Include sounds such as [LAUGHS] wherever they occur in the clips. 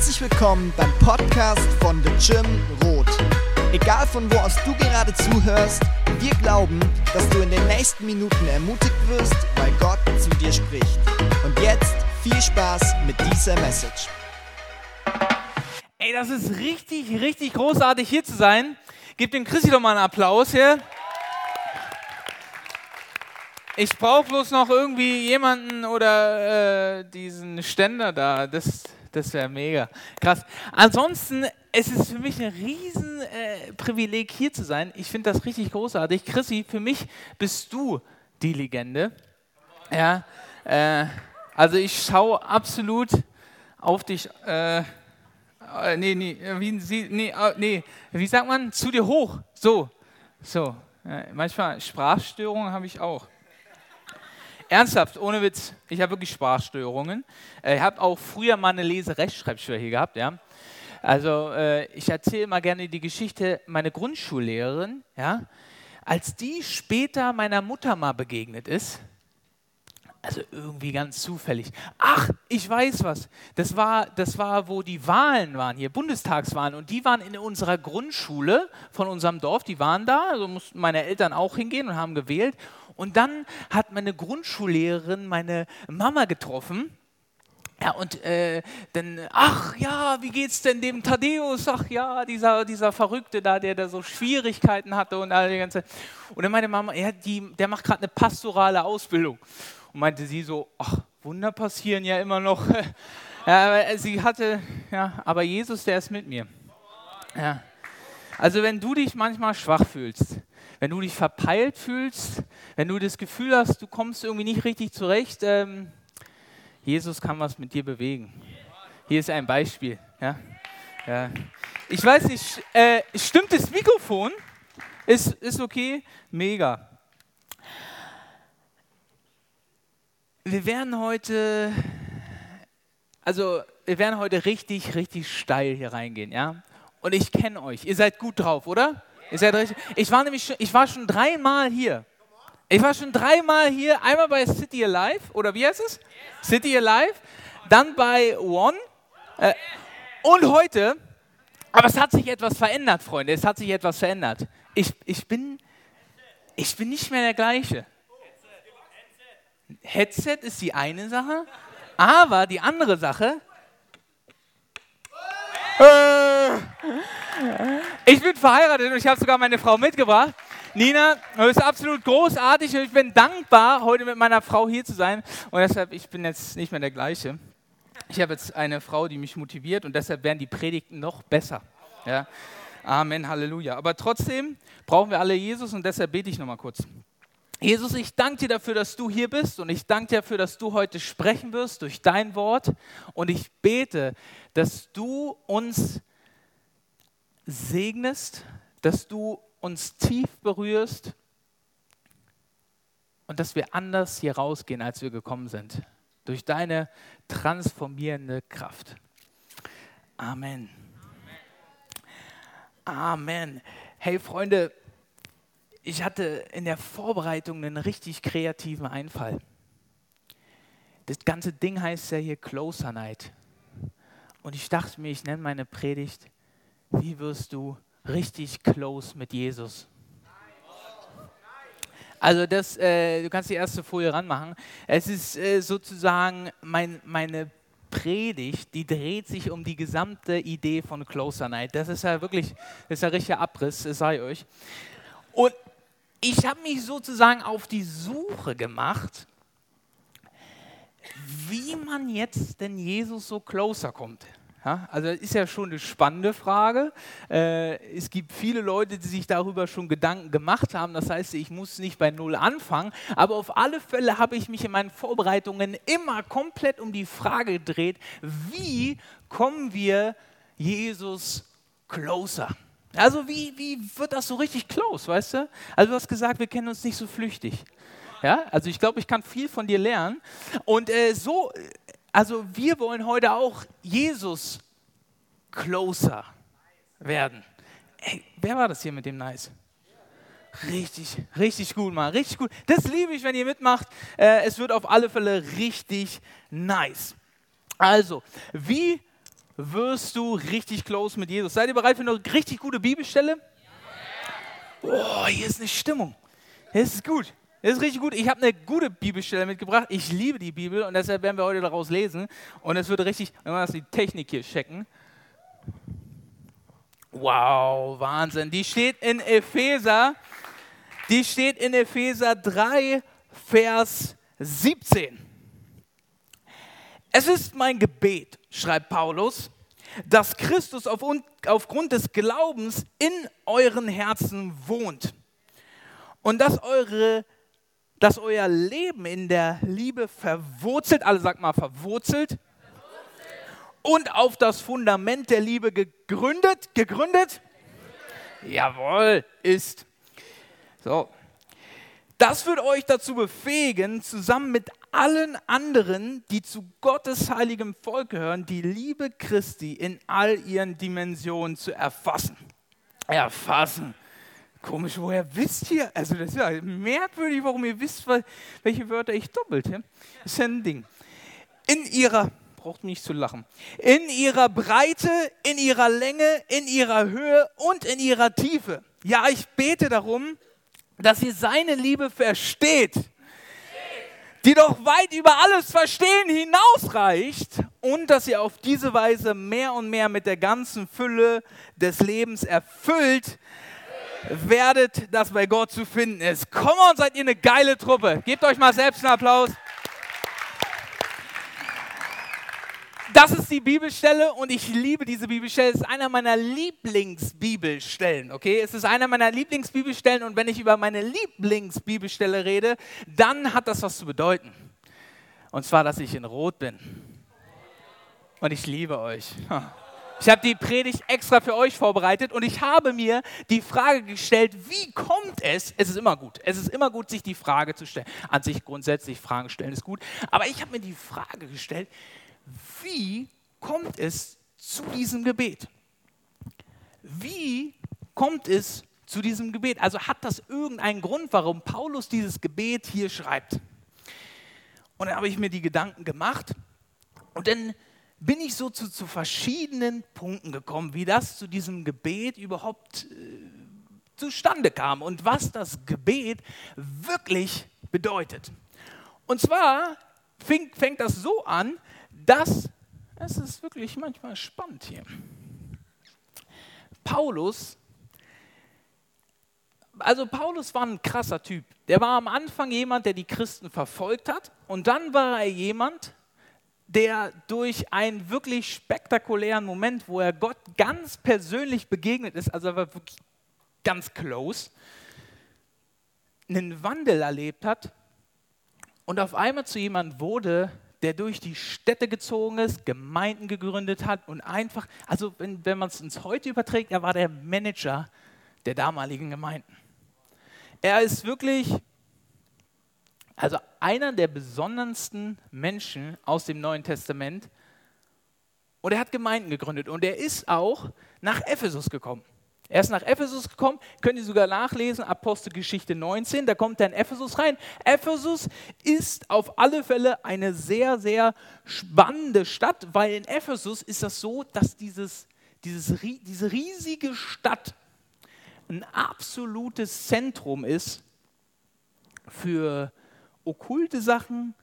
Herzlich willkommen beim Podcast von The Gym Rot. Egal von wo aus du gerade zuhörst, wir glauben, dass du in den nächsten Minuten ermutigt wirst, weil Gott zu dir spricht. Und jetzt viel Spaß mit dieser Message. Ey, das ist richtig, richtig großartig hier zu sein. Gebt dem Chrissy doch mal einen Applaus hier. Ich brauche bloß noch irgendwie jemanden oder äh, diesen Ständer da. Das, das wäre mega. Krass. Ansonsten, es ist für mich ein riesen äh, hier zu sein. Ich finde das richtig großartig. Chrissy, für mich bist du die Legende. Ja. Äh, also ich schaue absolut auf dich. Äh, äh, nee, nee, wie, nee, äh, nee, wie sagt man? Zu dir hoch. So, so. Ja, manchmal Sprachstörungen habe ich auch. Ernsthaft, ohne Witz, ich habe wirklich Sprachstörungen. Äh, ich habe auch früher mal eine Lese-Rechtschreibschwäche gehabt, ja. Also äh, ich erzähle mal gerne die Geschichte meiner Grundschullehrerin, ja. Als die später meiner Mutter mal begegnet ist, also irgendwie ganz zufällig. Ach, ich weiß was. Das war, das war, wo die Wahlen waren hier, Bundestagswahlen. Und die waren in unserer Grundschule von unserem Dorf. Die waren da, also mussten meine Eltern auch hingehen und haben gewählt. Und dann hat meine Grundschullehrerin meine Mama getroffen. Ja, und äh, dann, ach ja, wie geht's denn dem Thaddeus? Ach ja, dieser, dieser Verrückte da, der da so Schwierigkeiten hatte und all die ganze. Und dann meine Mama, ja, die, der macht gerade eine pastorale Ausbildung. Und meinte sie so, ach, Wunder passieren ja immer noch. [LAUGHS] ja, sie hatte, ja, aber Jesus, der ist mit mir. Ja. Also wenn du dich manchmal schwach fühlst, wenn du dich verpeilt fühlst, wenn du das Gefühl hast, du kommst irgendwie nicht richtig zurecht, ähm, Jesus kann was mit dir bewegen. Hier ist ein Beispiel. Ja? Ja. Ich weiß nicht, äh, stimmt das Mikrofon? Ist, ist okay? Mega. Wir werden heute, also wir werden heute richtig, richtig steil hier reingehen, ja? Und ich kenne euch. Ihr seid gut drauf, oder? Ihr seid richtig. Ich war nämlich, schon, ich war schon dreimal hier. Ich war schon dreimal hier. Einmal bei City Alive oder wie heißt es? City Alive. Dann bei One. Äh, und heute. Aber es hat sich etwas verändert, Freunde. Es hat sich etwas verändert. Ich, ich bin, ich bin nicht mehr der gleiche. Headset ist die eine Sache, aber die andere Sache. Äh, ich bin verheiratet und ich habe sogar meine Frau mitgebracht. Nina, du bist absolut großartig und ich bin dankbar, heute mit meiner Frau hier zu sein. Und deshalb, ich bin jetzt nicht mehr der gleiche. Ich habe jetzt eine Frau, die mich motiviert und deshalb werden die Predigten noch besser. Ja? Amen, Halleluja. Aber trotzdem brauchen wir alle Jesus und deshalb bete ich nochmal kurz. Jesus, ich danke dir dafür, dass du hier bist und ich danke dir dafür, dass du heute sprechen wirst durch dein Wort und ich bete, dass du uns segnest, dass du uns tief berührst und dass wir anders hier rausgehen, als wir gekommen sind, durch deine transformierende Kraft. Amen. Amen. Hey Freunde, ich hatte in der Vorbereitung einen richtig kreativen Einfall. Das ganze Ding heißt ja hier Closer Night. Und ich dachte mir, ich nenne meine Predigt, wie wirst du richtig close mit Jesus? Also das, äh, du kannst die erste Folie ranmachen. Es ist äh, sozusagen mein, meine Predigt, die dreht sich um die gesamte Idee von Closer Night. Das ist ja wirklich, das ist ja richtiger Abriss, das sei euch. Und ich habe mich sozusagen auf die Suche gemacht, wie man jetzt denn Jesus so closer kommt. Ja, also das ist ja schon eine spannende Frage. Äh, es gibt viele Leute, die sich darüber schon Gedanken gemacht haben. Das heißt, ich muss nicht bei Null anfangen. Aber auf alle Fälle habe ich mich in meinen Vorbereitungen immer komplett um die Frage gedreht, wie kommen wir Jesus closer? Also wie, wie wird das so richtig close, weißt du? Also du hast gesagt, wir kennen uns nicht so flüchtig. Ja, also ich glaube, ich kann viel von dir lernen. Und äh, so, also wir wollen heute auch Jesus closer werden. Ey, wer war das hier mit dem Nice? Richtig, richtig gut, Mann, richtig gut. Das liebe ich, wenn ihr mitmacht. Äh, es wird auf alle Fälle richtig nice. Also, wie wirst du richtig close mit Jesus. Seid ihr bereit für eine richtig gute Bibelstelle? Oh, hier ist eine Stimmung. Das ist gut. Das ist richtig gut. Ich habe eine gute Bibelstelle mitgebracht. Ich liebe die Bibel und deshalb werden wir heute daraus lesen. Und es wird richtig, wenn wir die Technik hier checken. Wow, Wahnsinn. Die steht in Epheser. Die steht in Epheser 3, Vers 17. Es ist mein Gebet, schreibt Paulus, dass Christus auf, aufgrund des Glaubens in euren Herzen wohnt und dass, eure, dass euer Leben in der Liebe verwurzelt, alle sagt mal verwurzelt, und auf das Fundament der Liebe gegründet, gegründet, jawohl, ist. So, das wird euch dazu befähigen, zusammen mit allen anderen, die zu Gottes heiligem Volk gehören, die Liebe Christi in all ihren Dimensionen zu erfassen. Erfassen. Komisch, woher wisst ihr? Also das ist ja merkwürdig, warum ihr wisst, welche Wörter ich doppelt. Ja? Das ist ja ein Ding. In ihrer, braucht nicht zu lachen, in ihrer Breite, in ihrer Länge, in ihrer Höhe und in ihrer Tiefe. Ja, ich bete darum, dass ihr seine Liebe versteht, die doch weit über alles Verstehen hinausreicht und dass ihr auf diese Weise mehr und mehr mit der ganzen Fülle des Lebens erfüllt werdet, das bei Gott zu finden ist. Komm on, seid ihr eine geile Truppe. Gebt euch mal selbst einen Applaus. Das ist die Bibelstelle und ich liebe diese Bibelstelle. Es ist einer meiner Lieblingsbibelstellen, okay? Es ist einer meiner Lieblingsbibelstellen und wenn ich über meine Lieblingsbibelstelle rede, dann hat das was zu bedeuten. Und zwar, dass ich in Rot bin. Und ich liebe euch. Ich habe die Predigt extra für euch vorbereitet und ich habe mir die Frage gestellt, wie kommt es? Es ist immer gut. Es ist immer gut, sich die Frage zu stellen. An sich grundsätzlich Fragen stellen ist gut. Aber ich habe mir die Frage gestellt, wie kommt es zu diesem Gebet? Wie kommt es zu diesem Gebet? Also hat das irgendeinen Grund, warum Paulus dieses Gebet hier schreibt? Und dann habe ich mir die Gedanken gemacht und dann bin ich so zu, zu verschiedenen Punkten gekommen, wie das zu diesem Gebet überhaupt äh, zustande kam und was das Gebet wirklich bedeutet. Und zwar fing, fängt das so an, das, es ist wirklich manchmal spannend hier. Paulus, also Paulus war ein krasser Typ. Der war am Anfang jemand, der die Christen verfolgt hat und dann war er jemand, der durch einen wirklich spektakulären Moment, wo er Gott ganz persönlich begegnet ist, also er war wirklich ganz close, einen Wandel erlebt hat und auf einmal zu jemand wurde, der durch die Städte gezogen ist, Gemeinden gegründet hat und einfach, also wenn, wenn man es ins Heute überträgt, er war der Manager der damaligen Gemeinden. Er ist wirklich, also einer der besondersten Menschen aus dem Neuen Testament und er hat Gemeinden gegründet und er ist auch nach Ephesus gekommen. Er ist nach Ephesus gekommen, könnt ihr sogar nachlesen, Apostelgeschichte 19, da kommt er in Ephesus rein. Ephesus ist auf alle Fälle eine sehr, sehr spannende Stadt, weil in Ephesus ist das so, dass dieses, dieses, diese riesige Stadt ein absolutes Zentrum ist für okkulte Sachen,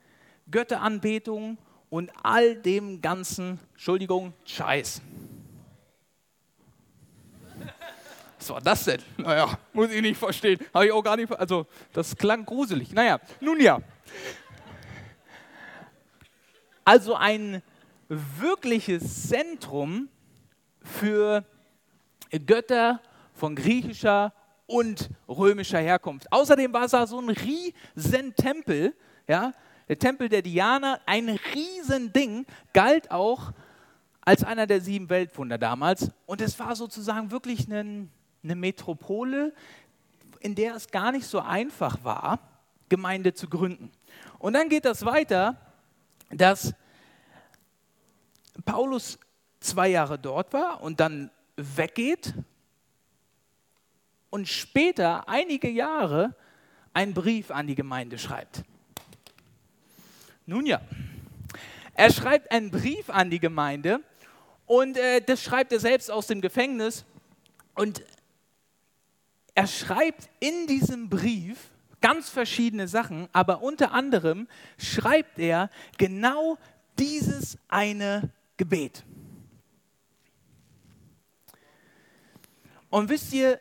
Götteranbetung und all dem ganzen, Entschuldigung, Scheiß. Was war das denn? [LAUGHS] Naja, muss ich nicht verstehen. Habe ich auch gar nicht. Also, das klang gruselig. Naja, nun ja. Also ein wirkliches Zentrum für Götter von griechischer und römischer Herkunft. Außerdem war es da so ein riesen Tempel, ja, der Tempel der Diana, ein riesen Ding, galt auch als einer der sieben Weltwunder damals. Und es war sozusagen wirklich ein eine Metropole, in der es gar nicht so einfach war, Gemeinde zu gründen. Und dann geht das weiter, dass Paulus zwei Jahre dort war und dann weggeht und später, einige Jahre, einen Brief an die Gemeinde schreibt. Nun ja, er schreibt einen Brief an die Gemeinde Und äh, das schreibt er selbst aus dem Gefängnis. Und er schreibt in diesem Brief ganz verschiedene Sachen, aber unter anderem schreibt er genau dieses eine Gebet. Und wisst ihr,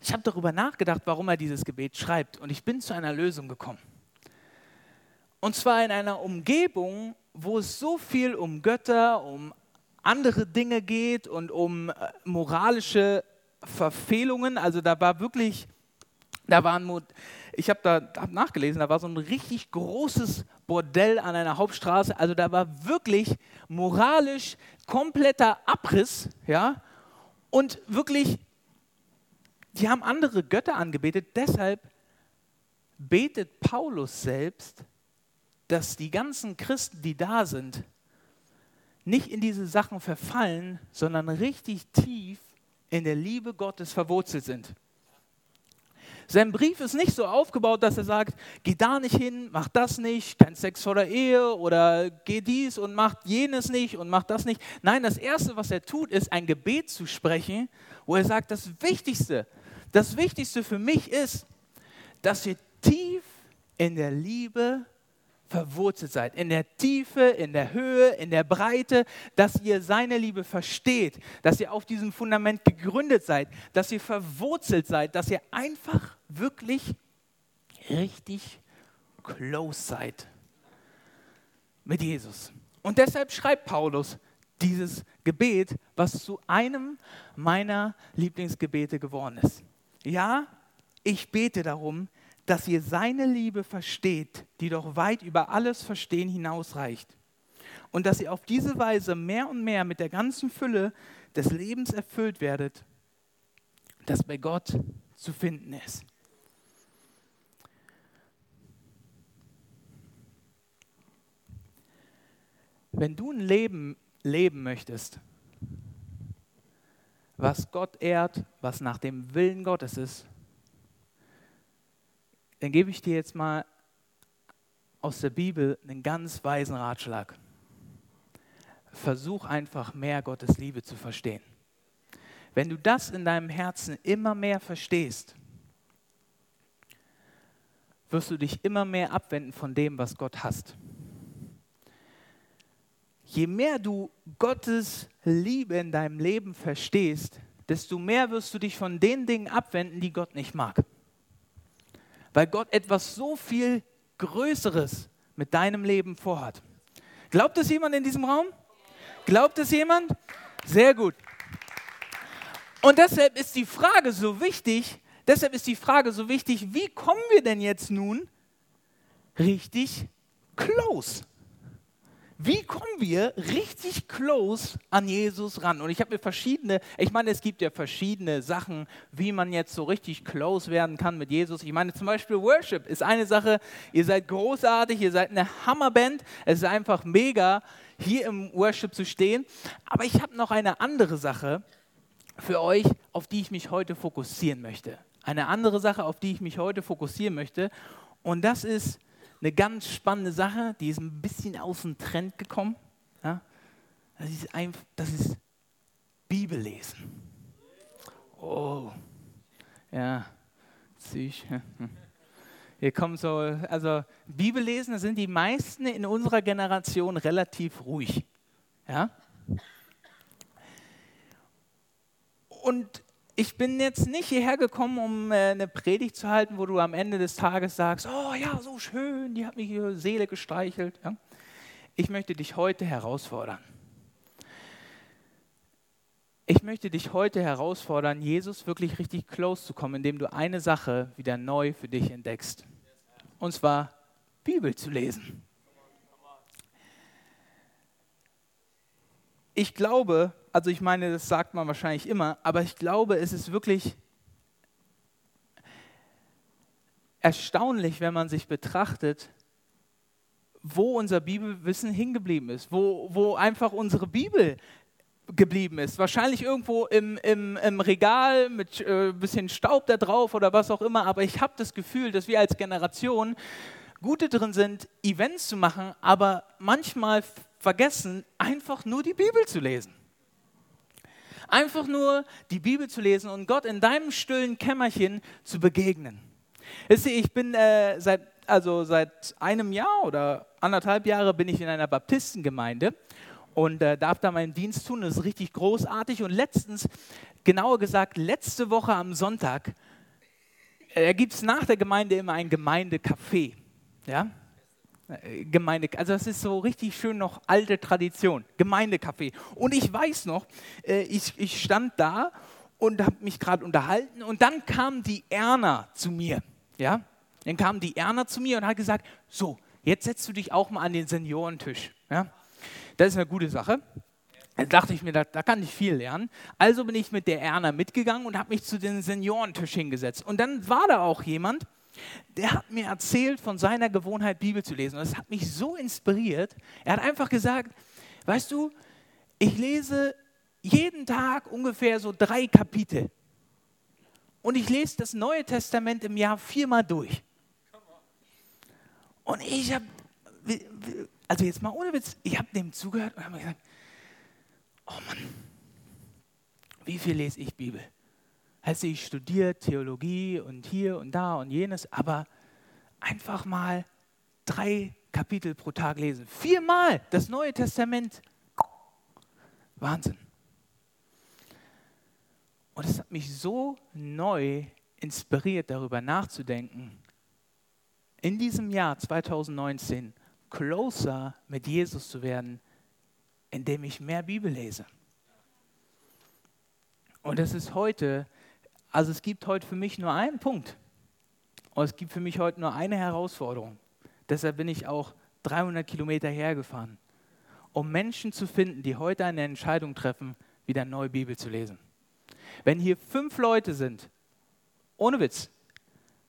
ich habe darüber nachgedacht, warum er dieses Gebet schreibt und ich bin zu einer Lösung gekommen. Und zwar in einer Umgebung, wo es so viel um Götter, um andere Dinge geht und um äh, moralische Verfehlungen. Also da war wirklich, da waren, ich habe da hab nachgelesen, da war so ein richtig großes Bordell an einer Hauptstraße. Also da war wirklich moralisch kompletter Abriss, ja, und wirklich, die haben andere Götter angebetet. Deshalb betet Paulus selbst, dass die ganzen Christen, die da sind, nicht in diese Sachen verfallen, sondern richtig tief in der Liebe Gottes verwurzelt sind. Sein Brief ist nicht so aufgebaut, dass er sagt, geh da nicht hin, mach das nicht, kein Sex vor der Ehe oder geh dies und mach jenes nicht und mach das nicht. Nein, das Erste, was er tut, ist ein Gebet zu sprechen, wo er sagt, das Wichtigste, das Wichtigste für mich ist, dass ihr tief in der Liebe verwurzelt seid, in der Tiefe, in der Höhe, in der Breite, dass ihr seine Liebe versteht, dass ihr auf diesem Fundament gegründet seid, dass ihr verwurzelt seid, dass ihr einfach wirklich richtig close seid mit Jesus. Und deshalb schreibt Paulus dieses Gebet, was zu einem meiner Lieblingsgebete geworden ist. Ja, ich bete darum, dass ihr seine Liebe versteht, die doch weit über alles Verstehen hinausreicht. Und dass ihr auf diese Weise mehr und mehr mit der ganzen Fülle des Lebens erfüllt werdet, das bei Gott zu finden ist. Wenn du ein Leben leben möchtest, was Gott ehrt, was nach dem Willen Gottes ist, dann gebe ich dir jetzt mal aus der Bibel einen ganz weisen Ratschlag. Versuch einfach mehr Gottes Liebe zu verstehen. Wenn du das in deinem Herzen immer mehr verstehst, wirst du dich immer mehr abwenden von dem, was Gott hasst. Je mehr du Gottes Liebe in deinem Leben verstehst, desto mehr wirst du dich von den Dingen abwenden, die Gott nicht mag weil Gott etwas so viel Größeres mit deinem Leben vorhat. Glaubt es jemand in diesem Raum? Glaubt es jemand? Sehr gut. Und deshalb ist die Frage so wichtig, deshalb ist die Frage so wichtig, wie kommen wir denn jetzt nun richtig close wie kommen wir richtig close an Jesus ran? Und ich habe mir verschiedene, ich meine, es gibt ja verschiedene Sachen, wie man jetzt so richtig close werden kann mit Jesus. Ich meine, zum Beispiel Worship ist eine Sache, ihr seid großartig, ihr seid eine Hammerband, es ist einfach mega, hier im Worship zu stehen. Aber ich habe noch eine andere Sache für euch, auf die ich mich heute fokussieren möchte. Eine andere Sache, auf die ich mich heute fokussieren möchte. Und das ist eine ganz spannende Sache, die ist ein bisschen aus dem Trend gekommen. Ja? Das, ist einfach, das ist Bibellesen. Oh, ja, süß. [LAUGHS] Hier kommen so, also Bibellesen, da sind die meisten in unserer Generation relativ ruhig. Ja? Und ich bin jetzt nicht hierher gekommen, um äh, eine Predigt zu halten, wo du am Ende des Tages sagst, oh ja, so schön, die hat mich ihre Seele gestreichelt. Ja? Ich möchte dich heute herausfordern. Ich möchte dich heute herausfordern, Jesus wirklich richtig close zu kommen, indem du eine Sache wieder neu für dich entdeckst. Und zwar Bibel zu lesen. Ich glaube, also ich meine, das sagt man wahrscheinlich immer, aber ich glaube, es ist wirklich erstaunlich, wenn man sich betrachtet, wo unser Bibelwissen hingeblieben ist, wo, wo einfach unsere Bibel geblieben ist. Wahrscheinlich irgendwo im, im, im Regal mit ein äh, bisschen Staub da drauf oder was auch immer, aber ich habe das Gefühl, dass wir als Generation gute drin sind, Events zu machen, aber manchmal vergessen, einfach nur die Bibel zu lesen. Einfach nur die Bibel zu lesen und Gott in deinem stillen Kämmerchen zu begegnen. Ich bin äh, seit, also seit einem Jahr oder anderthalb Jahre bin ich in einer Baptistengemeinde und äh, darf da meinen Dienst tun. Das ist richtig großartig. Und letztens, genauer gesagt, letzte Woche am Sonntag, äh, gibt es nach der Gemeinde immer ein Gemeindecafé. Ja? Äh, Gemeinde, also das ist so richtig schön noch alte Tradition, Gemeindecafé. Und ich weiß noch, äh, ich, ich stand da und habe mich gerade unterhalten und dann kam die Erna zu mir. Ja? Dann kam die Erna zu mir und hat gesagt, so, jetzt setzt du dich auch mal an den Seniorentisch. Ja? Das ist eine gute Sache. Da dachte ich mir, da, da, kann ich viel lernen. Also bin ich mit der Erna mitgegangen und habe mich zu den Seniorentisch hingesetzt. Und dann war da auch jemand, der hat mir erzählt von seiner Gewohnheit, Bibel zu lesen. Und das hat mich so inspiriert. Er hat einfach gesagt, weißt du, ich lese jeden Tag ungefähr so drei Kapitel. Und ich lese das Neue Testament im Jahr viermal durch. Und ich habe also jetzt mal ohne Witz, ich habe dem zugehört und habe mir gesagt, oh Mann, wie viel lese ich Bibel? Also ich studiere Theologie und hier und da und jenes, aber einfach mal drei Kapitel pro Tag lesen. Viermal das Neue Testament. Wahnsinn. Und es hat mich so neu inspiriert, darüber nachzudenken, in diesem Jahr 2019 closer mit Jesus zu werden, indem ich mehr Bibel lese. Und es ist heute, also es gibt heute für mich nur einen Punkt. Und es gibt für mich heute nur eine Herausforderung. Deshalb bin ich auch 300 Kilometer hergefahren, um Menschen zu finden, die heute eine Entscheidung treffen, wieder neue Bibel zu lesen. Wenn hier fünf Leute sind, ohne Witz,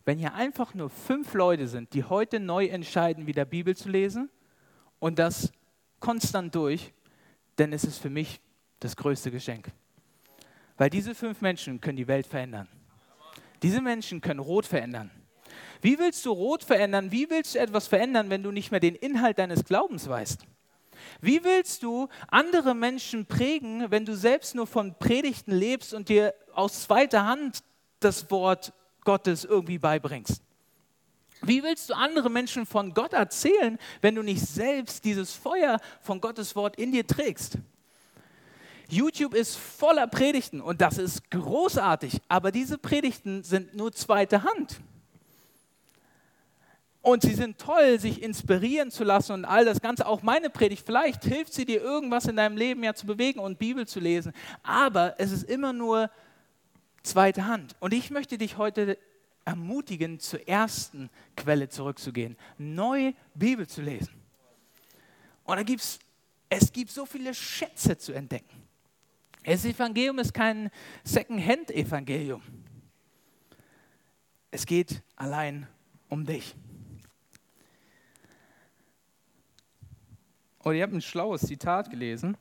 wenn hier einfach nur fünf Leute sind, die heute neu entscheiden, wieder Bibel zu lesen und das konstant durch, dann ist es für mich das größte Geschenk. Weil diese fünf Menschen können die Welt verändern. Diese Menschen können Rot verändern. Wie willst du Rot verändern? Wie willst du etwas verändern, wenn du nicht mehr den Inhalt deines Glaubens weißt? Wie willst du andere Menschen prägen, wenn du selbst nur von Predigten lebst und dir aus zweiter Hand das Wort Gottes irgendwie beibringst. Wie willst du andere Menschen von Gott erzählen, wenn du nicht selbst dieses Feuer von Gottes Wort in dir trägst? YouTube ist voller Predigten und das ist großartig, aber diese Predigten sind nur zweite Hand. Und sie sind toll, sich inspirieren zu lassen und all das Ganze. Auch meine Predigt, vielleicht hilft sie dir, irgendwas in deinem Leben ja zu bewegen und Bibel zu lesen. Aber es ist immer nur zweite Hand. Und ich möchte dich heute ermutigen, zur ersten Quelle zurückzugehen, neu Bibel zu lesen. Und da gibt's, es gibt so viele Schätze zu entdecken. Das Evangelium ist kein Second-Hand-Evangelium. Es geht allein um dich. Und ich habe ein schlaues Zitat gelesen.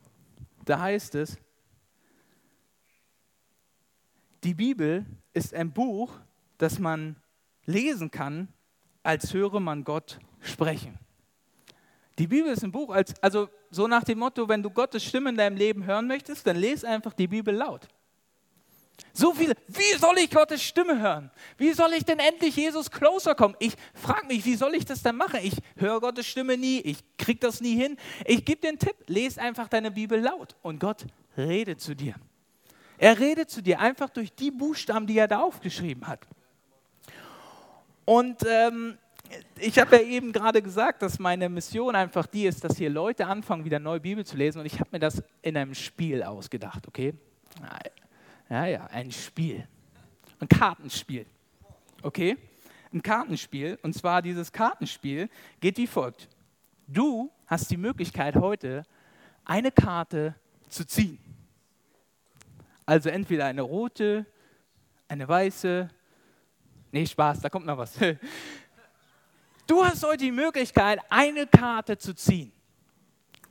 Da heißt es, die Bibel ist ein Buch, das man lesen kann, als höre man Gott sprechen. Die Bibel ist ein Buch, als, also so nach dem Motto, wenn du Gottes Stimme in deinem Leben hören möchtest, dann lese einfach die Bibel laut. So viele, wie soll ich Gottes Stimme hören? Wie soll ich denn endlich Jesus closer kommen? Ich frage mich, wie soll ich das denn machen? Ich höre Gottes Stimme nie, ich kriege das nie hin. Ich gebe dir einen Tipp, lese einfach deine Bibel laut und Gott redet zu dir. Er redet zu dir einfach durch die Buchstaben, die er da aufgeschrieben hat. Und ähm, ich habe ja eben gerade gesagt, dass meine Mission einfach die ist, dass hier Leute anfangen, wieder neue Bibel zu lesen. Und ich habe mir das in einem Spiel ausgedacht, okay? Ja, ja, ein Spiel. Ein Kartenspiel. Okay? Ein Kartenspiel. Und zwar dieses Kartenspiel geht wie folgt. Du hast die Möglichkeit heute, eine Karte zu ziehen. Also entweder eine rote, eine weiße. Nee, Spaß, da kommt noch was. [LAUGHS] Du hast heute die Möglichkeit, eine Karte zu ziehen.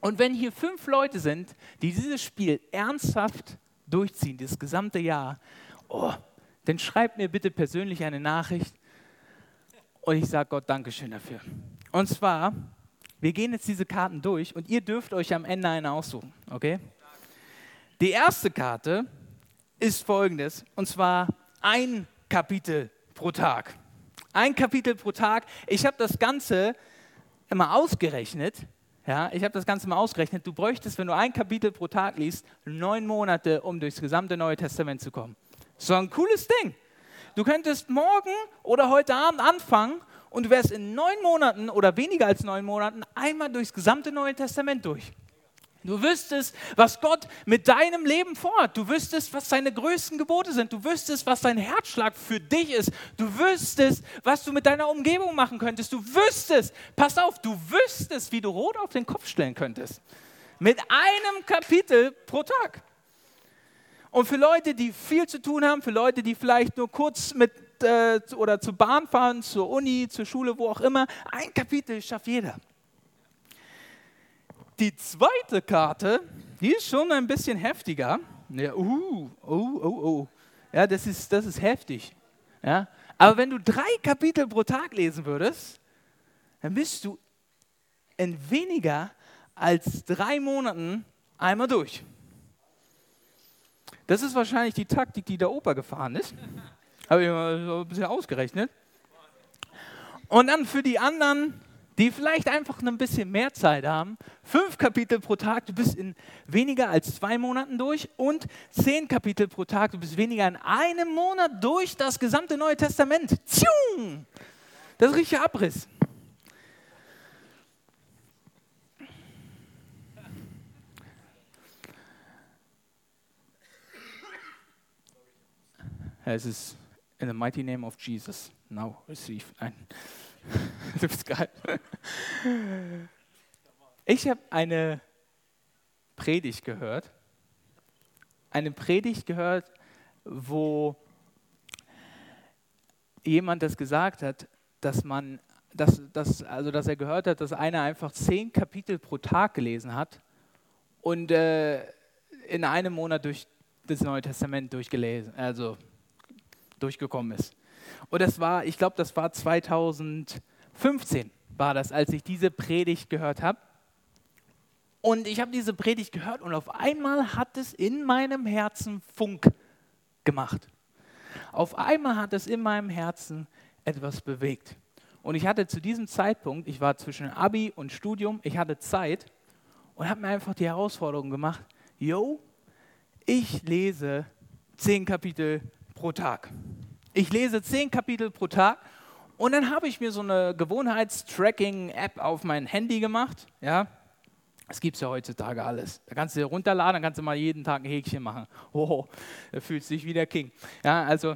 Und wenn hier fünf Leute sind, die dieses Spiel ernsthaft durchziehen, das gesamte Jahr, oh, dann schreibt mir bitte persönlich eine Nachricht und ich sage Gott Dankeschön dafür. Und zwar wir gehen jetzt diese Karten durch und ihr dürft euch am Ende eine aussuchen, okay? Die erste Karte ist folgendes, und zwar ein Kapitel pro Tag. Ein Kapitel pro Tag. Ich habe das Ganze immer ausgerechnet. Ja, ich habe das Ganze mal ausgerechnet. Du bräuchtest, wenn du ein Kapitel pro Tag liest, neun Monate, um durchs gesamte Neue Testament zu kommen. So ein cooles Ding. Du könntest morgen oder heute Abend anfangen und du wärst in neun Monaten oder weniger als neun Monaten einmal durchs gesamte Neue Testament durch. Du wüsstest, was Gott mit deinem Leben vorhat. Du wüsstest, was seine größten Gebote sind. Du wüsstest, was sein Herzschlag für dich ist. Du wüsstest, was du mit deiner Umgebung machen könntest. Du wüsstest, pass auf, du wüsstest, wie du Rot auf den Kopf stellen könntest. Mit einem Kapitel pro Tag. Und für Leute, die viel zu tun haben, für Leute, die vielleicht nur kurz mit äh, oder zur Bahn fahren, zur Uni, zur Schule, wo auch immer, ein Kapitel schafft jeder. Die zweite Karte, die ist schon ein bisschen heftiger. Ja, uh, oh, oh, oh. Ja, das ist, das ist heftig. Ja? Aber wenn du drei Kapitel pro Tag lesen würdest, dann bist du in weniger als drei Monaten einmal durch. Das ist wahrscheinlich die Taktik, die der Opa gefahren ist. Habe ich mal so ein bisschen ausgerechnet. Und dann für die anderen die vielleicht einfach ein bisschen mehr Zeit haben. Fünf Kapitel pro Tag, du bist in weniger als zwei Monaten durch und zehn Kapitel pro Tag, du bist weniger in einem Monat durch das gesamte Neue Testament. Tschung! Das ist richtig Abriss. Es ist in the mighty name of Jesus. Now receive. Du bist geil. Ich habe eine Predigt gehört. Eine Predigt gehört, wo jemand das gesagt hat, dass man, dass, dass, also dass er gehört hat, dass einer einfach zehn Kapitel pro Tag gelesen hat und äh, in einem Monat durch das Neue Testament durchgelesen, also durchgekommen ist. Und das war, ich glaube, das war 2015 war das, als ich diese Predigt gehört habe. Und ich habe diese Predigt gehört und auf einmal hat es in meinem Herzen Funk gemacht. Auf einmal hat es in meinem Herzen etwas bewegt. Und ich hatte zu diesem Zeitpunkt, ich war zwischen Abi und Studium, ich hatte Zeit und habe mir einfach die Herausforderung gemacht, yo, ich lese zehn Kapitel pro Tag. Ich lese zehn Kapitel pro Tag und dann habe ich mir so eine Gewohnheitstracking-App auf mein Handy gemacht. Ja, das gibt es ja heutzutage alles. Da kannst du runterladen, dann kannst du mal jeden Tag ein Häkchen machen. Oh, da fühlst du dich wie der King. Ja, also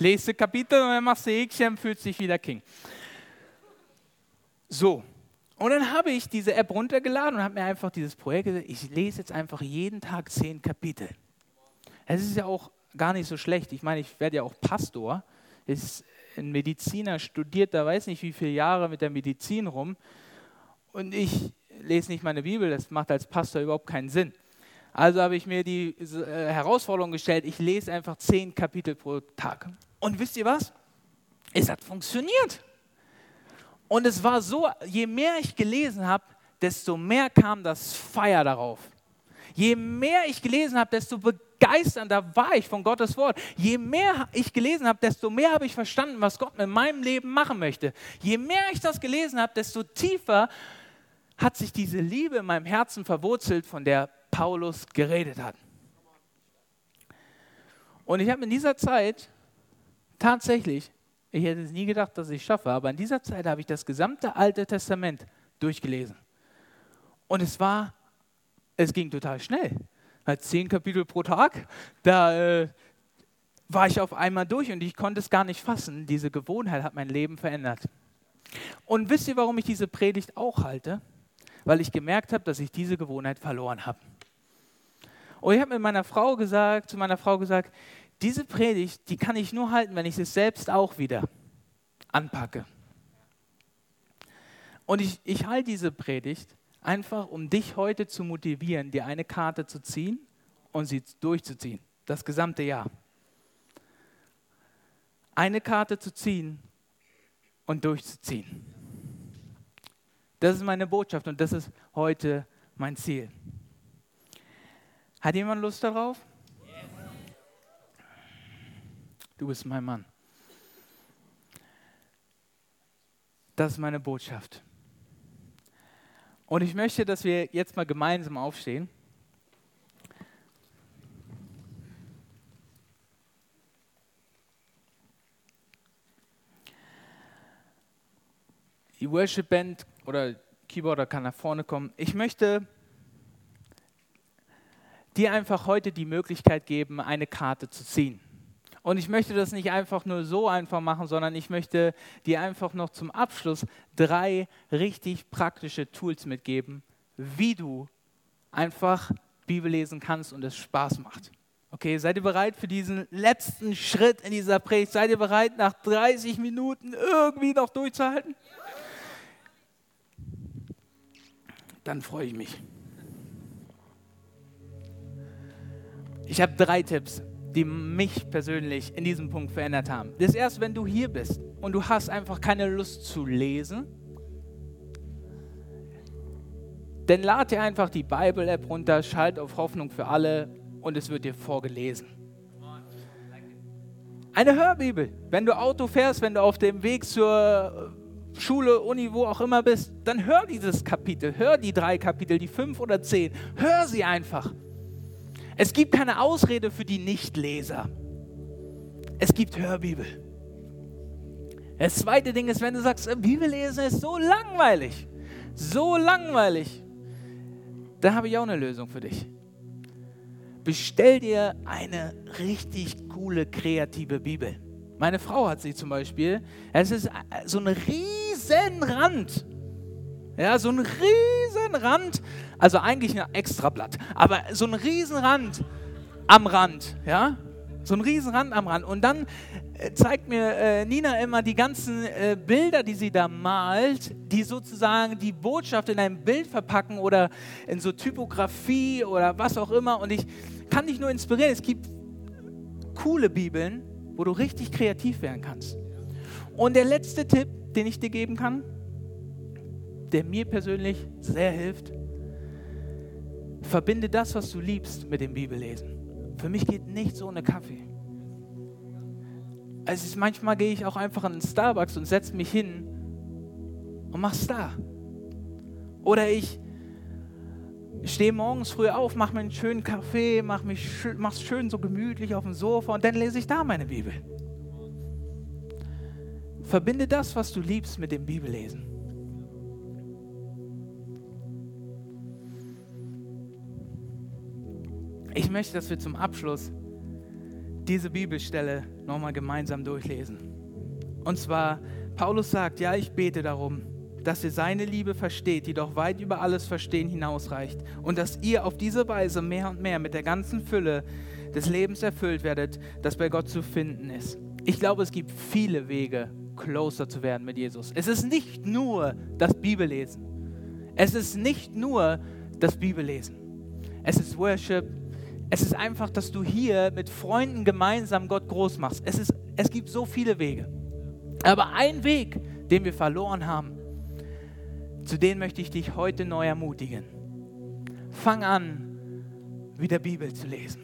lese Kapitel und dann machst du Häkchen, fühlst dich wie der King. So, und dann habe ich diese App runtergeladen und habe mir einfach dieses Projekt gesagt, ich lese jetzt einfach jeden Tag zehn Kapitel. Es ist ja auch gar nicht so schlecht. Ich meine, ich werde ja auch Pastor. Ist ein Mediziner, studiert da weiß nicht wie viele Jahre mit der Medizin rum. Und ich lese nicht meine Bibel, das macht als Pastor überhaupt keinen Sinn. Also habe ich mir die äh, Herausforderung gestellt, ich lese einfach zehn Kapitel pro Tag. Und wisst ihr was? Es hat funktioniert. Und es war so, je mehr ich gelesen habe, desto mehr kam das Feier darauf. Je mehr ich gelesen habe, desto begeisternder war ich von Gottes Wort. Je mehr ich gelesen habe, desto mehr habe ich verstanden, was Gott mit meinem Leben machen möchte. Je mehr ich das gelesen habe, desto tiefer hat sich diese Liebe in meinem Herzen verwurzelt, von der Paulus geredet hat. Und ich habe in dieser Zeit tatsächlich, ich hätte es nie gedacht, dass ich es schaffe, aber in dieser Zeit habe ich das gesamte Alte Testament durchgelesen. Und es war, es ging total schnell zehn Kapitel pro Tag, da äh, war ich auf einmal durch und ich konnte es gar nicht fassen. Diese Gewohnheit hat mein Leben verändert. Und wisst ihr, warum ich diese Predigt auch halte? Weil ich gemerkt habe, dass ich diese Gewohnheit verloren habe. Und ich habe mit meiner Frau gesagt, zu meiner Frau gesagt, diese Predigt, die kann ich nur halten, wenn ich es selbst auch wieder anpacke. Und ich, ich halte diese Predigt, einfach um dich heute zu motivieren, dir eine Karte zu ziehen und sie durchzuziehen, das gesamte Jahr. Eine Karte zu ziehen und durchzuziehen. Das ist meine Botschaft und das ist heute mein Ziel. Hat jemand Lust darauf? Du bist mein Mann. Das ist meine Botschaft. Und ich möchte, dass wir jetzt mal gemeinsam aufstehen. Die Worship Band oder Keyboarder kann nach vorne kommen. Ich möchte dir einfach heute die Möglichkeit geben, eine Karte zu ziehen. Und ich möchte das nicht einfach nur so einfach machen, sondern ich möchte dir einfach noch zum Abschluss drei richtig praktische Tools mitgeben, wie du einfach Bibel lesen kannst und es Spaß macht. Okay, seid ihr bereit für diesen letzten Schritt in dieser Predigt? Seid ihr bereit, nach 30 Minuten irgendwie noch durchzuhalten? Dann freue ich mich. Ich habe drei Tipps die mich persönlich in diesem Punkt verändert haben. Das erst, wenn du hier bist und du hast einfach keine Lust zu lesen, dann lad dir einfach die Bible-App runter, schalt auf Hoffnung für alle und es wird dir vorgelesen. Eine Hörbibel. Wenn du Auto fährst, wenn du auf dem Weg zur Schule, Uni, wo auch immer bist, dann hör dieses Kapitel, hör die drei Kapitel, die fünf oder zehn, hör sie einfach. Es gibt keine Ausrede für die Nichtleser. Es gibt Hörbibel. Das zweite Ding ist, wenn du sagst, Bibel lesen ist so langweilig, so langweilig, dann habe ich auch eine Lösung für dich. Bestell dir eine richtig coole, kreative Bibel. Meine Frau hat sie zum Beispiel. Es ist so ein riesen Rand. Ja, so ein riesen Rand also eigentlich ein Extrablatt, aber so ein Riesenrand am Rand, ja? So ein Riesenrand am Rand. Und dann äh, zeigt mir äh, Nina immer die ganzen äh, Bilder, die sie da malt, die sozusagen die Botschaft in ein Bild verpacken oder in so Typografie oder was auch immer. Und ich kann dich nur inspirieren. Es gibt coole Bibeln, wo du richtig kreativ werden kannst. Und der letzte Tipp, den ich dir geben kann, der mir persönlich sehr hilft, Verbinde das, was du liebst, mit dem Bibellesen. Für mich geht nichts ohne Kaffee. Also manchmal gehe ich auch einfach in den Starbucks und setze mich hin und mach's da. Oder ich stehe morgens früh auf, mache mir einen schönen Kaffee, mache mich mach's schön so gemütlich auf dem Sofa und dann lese ich da meine Bibel. Verbinde das, was du liebst, mit dem Bibellesen. Ich möchte, dass wir zum Abschluss diese Bibelstelle nochmal gemeinsam durchlesen. Und zwar, Paulus sagt, ja, ich bete darum, dass ihr seine Liebe versteht, die doch weit über alles Verstehen hinausreicht. Und dass ihr auf diese Weise mehr und mehr mit der ganzen Fülle des Lebens erfüllt werdet, das bei Gott zu finden ist. Ich glaube, es gibt viele Wege, closer zu werden mit Jesus. Es ist nicht nur das Bibellesen. Es ist nicht nur das Bibellesen. Es ist Worship, es ist einfach, dass du hier mit Freunden gemeinsam Gott groß machst. Es, ist, es gibt so viele Wege. Aber ein Weg, den wir verloren haben, zu dem möchte ich dich heute neu ermutigen. Fang an, wieder Bibel zu lesen.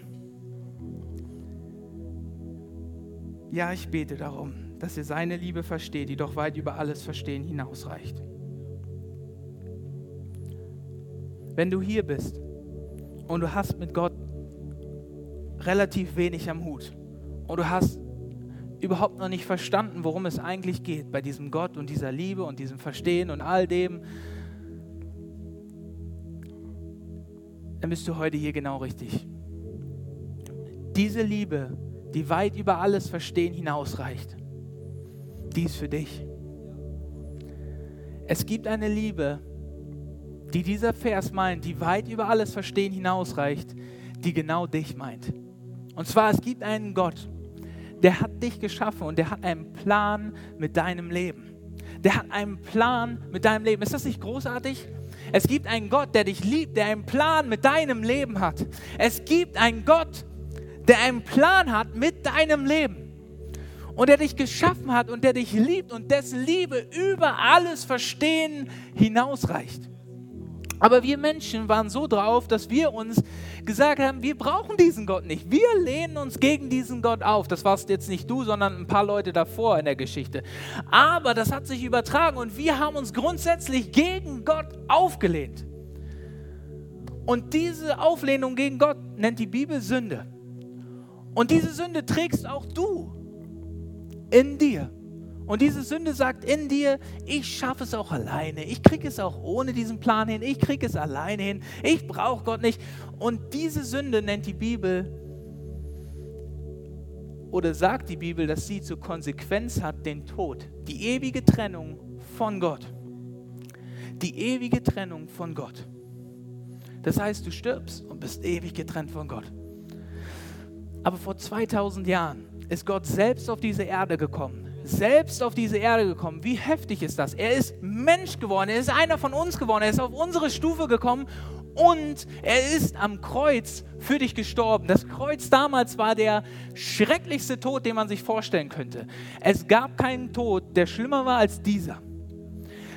Ja, ich bete darum, dass ihr seine Liebe versteht, die doch weit über alles Verstehen hinausreicht. Wenn du hier bist und du hast mit Gott relativ wenig am Hut. Und du hast überhaupt noch nicht verstanden, worum es eigentlich geht bei diesem Gott und dieser Liebe und diesem Verstehen und all dem, dann bist du heute hier genau richtig. Diese Liebe, die weit über alles Verstehen hinausreicht, die ist für dich. Es gibt eine Liebe, die dieser Vers meint, die weit über alles Verstehen hinausreicht, die genau dich meint. Und zwar, es gibt einen Gott, der hat dich geschaffen und der hat einen Plan mit deinem Leben. Der hat einen Plan mit deinem Leben. Ist das nicht großartig? Es gibt einen Gott, der dich liebt, der einen Plan mit deinem Leben hat. Es gibt einen Gott, der einen Plan hat mit deinem Leben. und der dich geschaffen hat und der dich liebt und dessen Liebe über alles Verstehen hinausreicht. Aber wir Menschen waren so drauf, dass wir uns gesagt haben, wir brauchen diesen Gott nicht. Wir lehnen uns gegen diesen Gott auf. Das warst jetzt nicht du, sondern ein paar Leute davor in der Geschichte. Aber das hat sich übertragen und wir haben uns grundsätzlich gegen Gott aufgelehnt. Und diese Auflehnung gegen Gott nennt die Bibel Sünde. Und diese Sünde trägst auch du in dir. Und diese Sünde sagt in dir, ich schaffe es auch alleine, ich kriege es auch ohne diesen Plan hin, ich kriege es alleine hin, ich brauche Gott nicht. Und diese Sünde nennt die Bibel oder sagt die Bibel, dass sie zur Konsequenz hat den Tod, die ewige Trennung von Gott. Die ewige Trennung von Gott. Das heißt, du stirbst und bist ewig getrennt von Gott. Aber vor 2000 Jahren ist Gott selbst auf diese Erde gekommen. Selbst auf diese Erde gekommen. Wie heftig ist das? Er ist Mensch geworden. Er ist einer von uns geworden. Er ist auf unsere Stufe gekommen und er ist am Kreuz für dich gestorben. Das Kreuz damals war der schrecklichste Tod, den man sich vorstellen könnte. Es gab keinen Tod, der schlimmer war als dieser.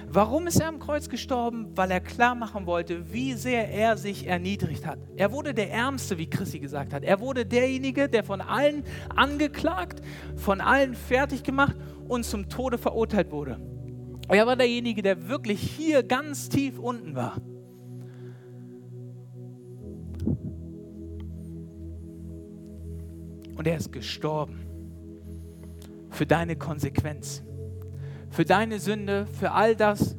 Warum ist er am Kreuz gestorben? Weil er klar machen wollte, wie sehr er sich erniedrigt hat. Er wurde der Ärmste, wie Christi gesagt hat. Er wurde derjenige, der von allen angeklagt, von allen fertig gemacht und zum Tode verurteilt wurde. Er war derjenige, der wirklich hier ganz tief unten war. Und er ist gestorben für deine Konsequenz für deine Sünde, für all das,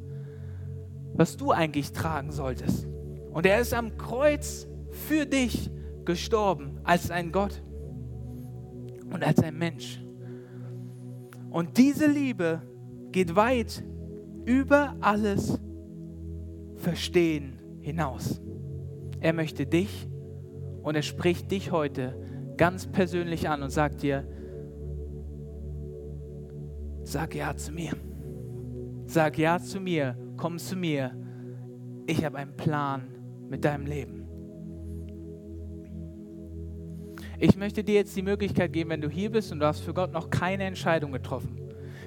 was du eigentlich tragen solltest. Und er ist am Kreuz für dich gestorben als ein Gott und als ein Mensch. Und diese Liebe geht weit über alles Verstehen hinaus. Er möchte dich und er spricht dich heute ganz persönlich an und sagt dir, Sag ja zu mir. Sag ja zu mir. Komm zu mir. Ich habe einen Plan mit deinem Leben. Ich möchte dir jetzt die Möglichkeit geben, wenn du hier bist und du hast für Gott noch keine Entscheidung getroffen.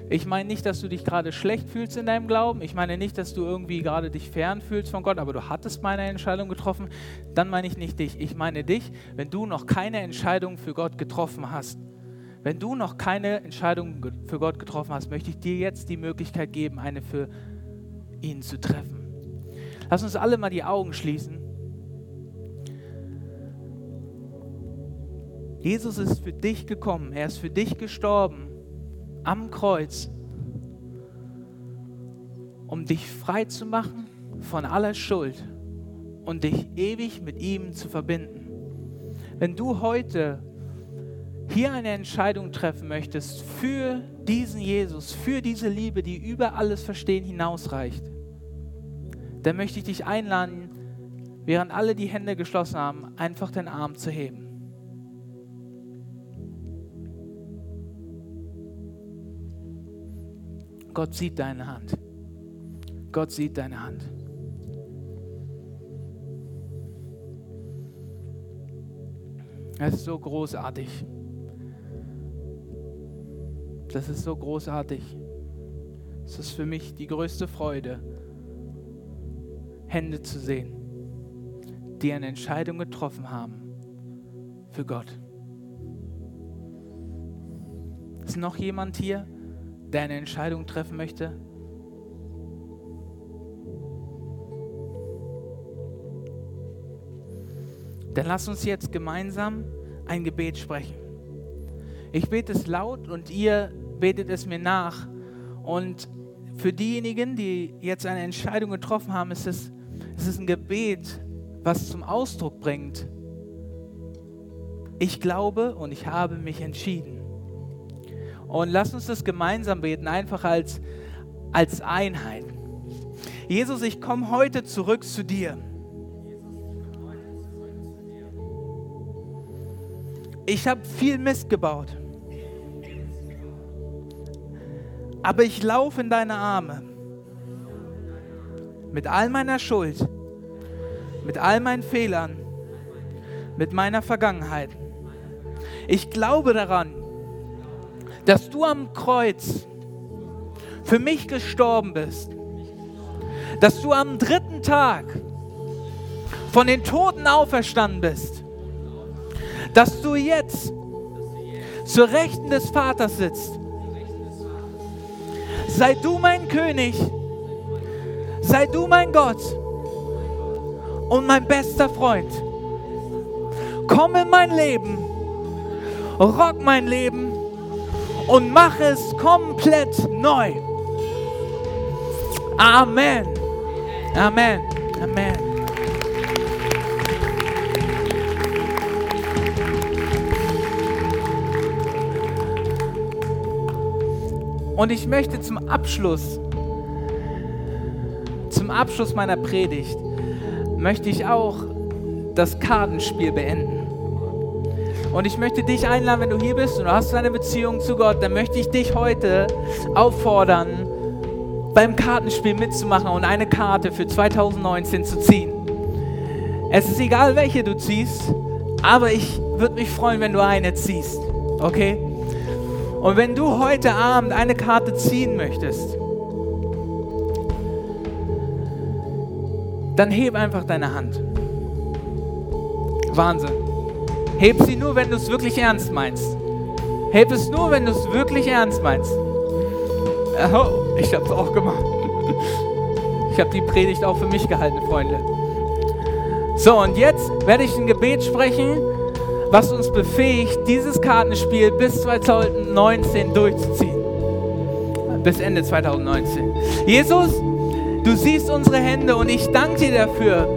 Ich meine nicht, dass du dich gerade schlecht fühlst in deinem Glauben. Ich meine nicht, dass du irgendwie gerade dich fern fühlst von Gott, aber du hattest mal eine Entscheidung getroffen. Dann meine ich nicht dich. Ich meine dich, wenn du noch keine Entscheidung für Gott getroffen hast. Wenn du noch keine Entscheidung für Gott getroffen hast, möchte ich dir jetzt die Möglichkeit geben, eine für ihn zu treffen. Lass uns alle mal die Augen schließen. Jesus ist für dich gekommen, er ist für dich gestorben am Kreuz, um dich frei zu machen von aller Schuld und dich ewig mit ihm zu verbinden. Wenn du heute hier eine Entscheidung treffen möchtest für diesen Jesus, für diese Liebe, die über alles Verstehen hinausreicht, dann möchte ich dich einladen, während alle die Hände geschlossen haben, einfach den Arm zu heben. Gott sieht deine Hand. Gott sieht deine Hand. Es ist so großartig. Das ist so großartig. Es ist für mich die größte Freude, Hände zu sehen, die eine Entscheidung getroffen haben für Gott. Ist noch jemand hier, der eine Entscheidung treffen möchte? Dann lass uns jetzt gemeinsam ein Gebet sprechen. Ich bete es laut und ihr betet es mir nach. Und für diejenigen, die jetzt eine Entscheidung getroffen haben, ist es, ist es ein Gebet, was zum Ausdruck bringt. Ich glaube und ich habe mich entschieden. Und lass uns das gemeinsam beten, einfach als, als Einheit. Jesus, ich komme heute zurück zu dir. Ich habe viel Mist gebaut. Aber ich laufe in deine Arme. Mit all meiner Schuld, mit all meinen Fehlern, mit meiner Vergangenheit. Ich glaube daran, dass du am Kreuz für mich gestorben bist, dass du am dritten Tag von den Toten auferstanden bist, dass du jetzt zur Rechten des Vaters sitzt. Sei du mein König, sei du mein Gott und mein bester Freund. Komm in mein Leben, rock mein Leben und mach es komplett neu. Amen. Amen. Amen. Und ich möchte zum Abschluss, zum Abschluss meiner Predigt, möchte ich auch das Kartenspiel beenden. Und ich möchte dich einladen, wenn du hier bist und du hast eine Beziehung zu Gott, dann möchte ich dich heute auffordern, beim Kartenspiel mitzumachen und eine Karte für 2019 zu ziehen. Es ist egal, welche du ziehst, aber ich würde mich freuen, wenn du eine ziehst. Okay? Und wenn du heute Abend eine Karte ziehen möchtest, dann heb einfach deine Hand. Wahnsinn. Heb sie nur, wenn du es wirklich ernst meinst. Heb es nur, wenn du es wirklich ernst meinst. Oh, ich habe es auch gemacht. Ich habe die Predigt auch für mich gehalten, Freunde. So, und jetzt werde ich ein Gebet sprechen, was uns befähigt, dieses Kartenspiel bis 2019 durchzuziehen. Bis Ende 2019. Jesus, du siehst unsere Hände und ich danke dir dafür,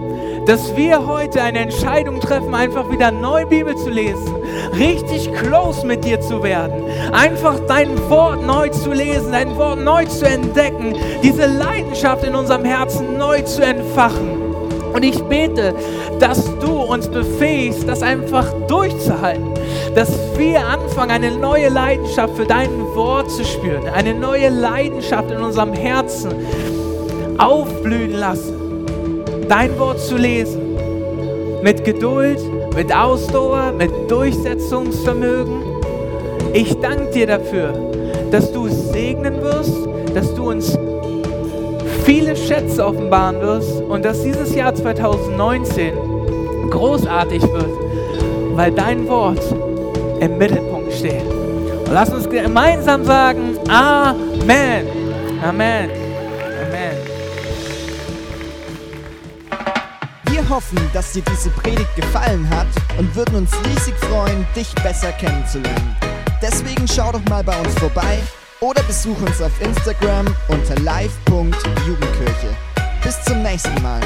dass wir heute eine Entscheidung treffen, einfach wieder neu Bibel zu lesen, richtig close mit dir zu werden, einfach dein Wort neu zu lesen, dein Wort neu zu entdecken, diese Leidenschaft in unserem Herzen neu zu entfachen. Und ich bete, dass du uns befähigst, das einfach durchzuhalten, dass wir anfangen, eine neue Leidenschaft für dein Wort zu spüren, eine neue Leidenschaft in unserem Herzen aufblühen lassen dein Wort zu lesen. Mit Geduld, mit Ausdauer, mit Durchsetzungsvermögen. Ich danke dir dafür, dass du es segnen wirst, dass du uns viele Schätze offenbaren wirst und dass dieses Jahr 2019 großartig wird, weil dein Wort im Mittelpunkt steht. Und lass uns gemeinsam sagen, Amen. Amen. hoffen, dass dir diese Predigt gefallen hat und würden uns riesig freuen, dich besser kennenzulernen. Deswegen schau doch mal bei uns vorbei oder besuch uns auf Instagram unter live.jugendkirche. Bis zum nächsten Mal.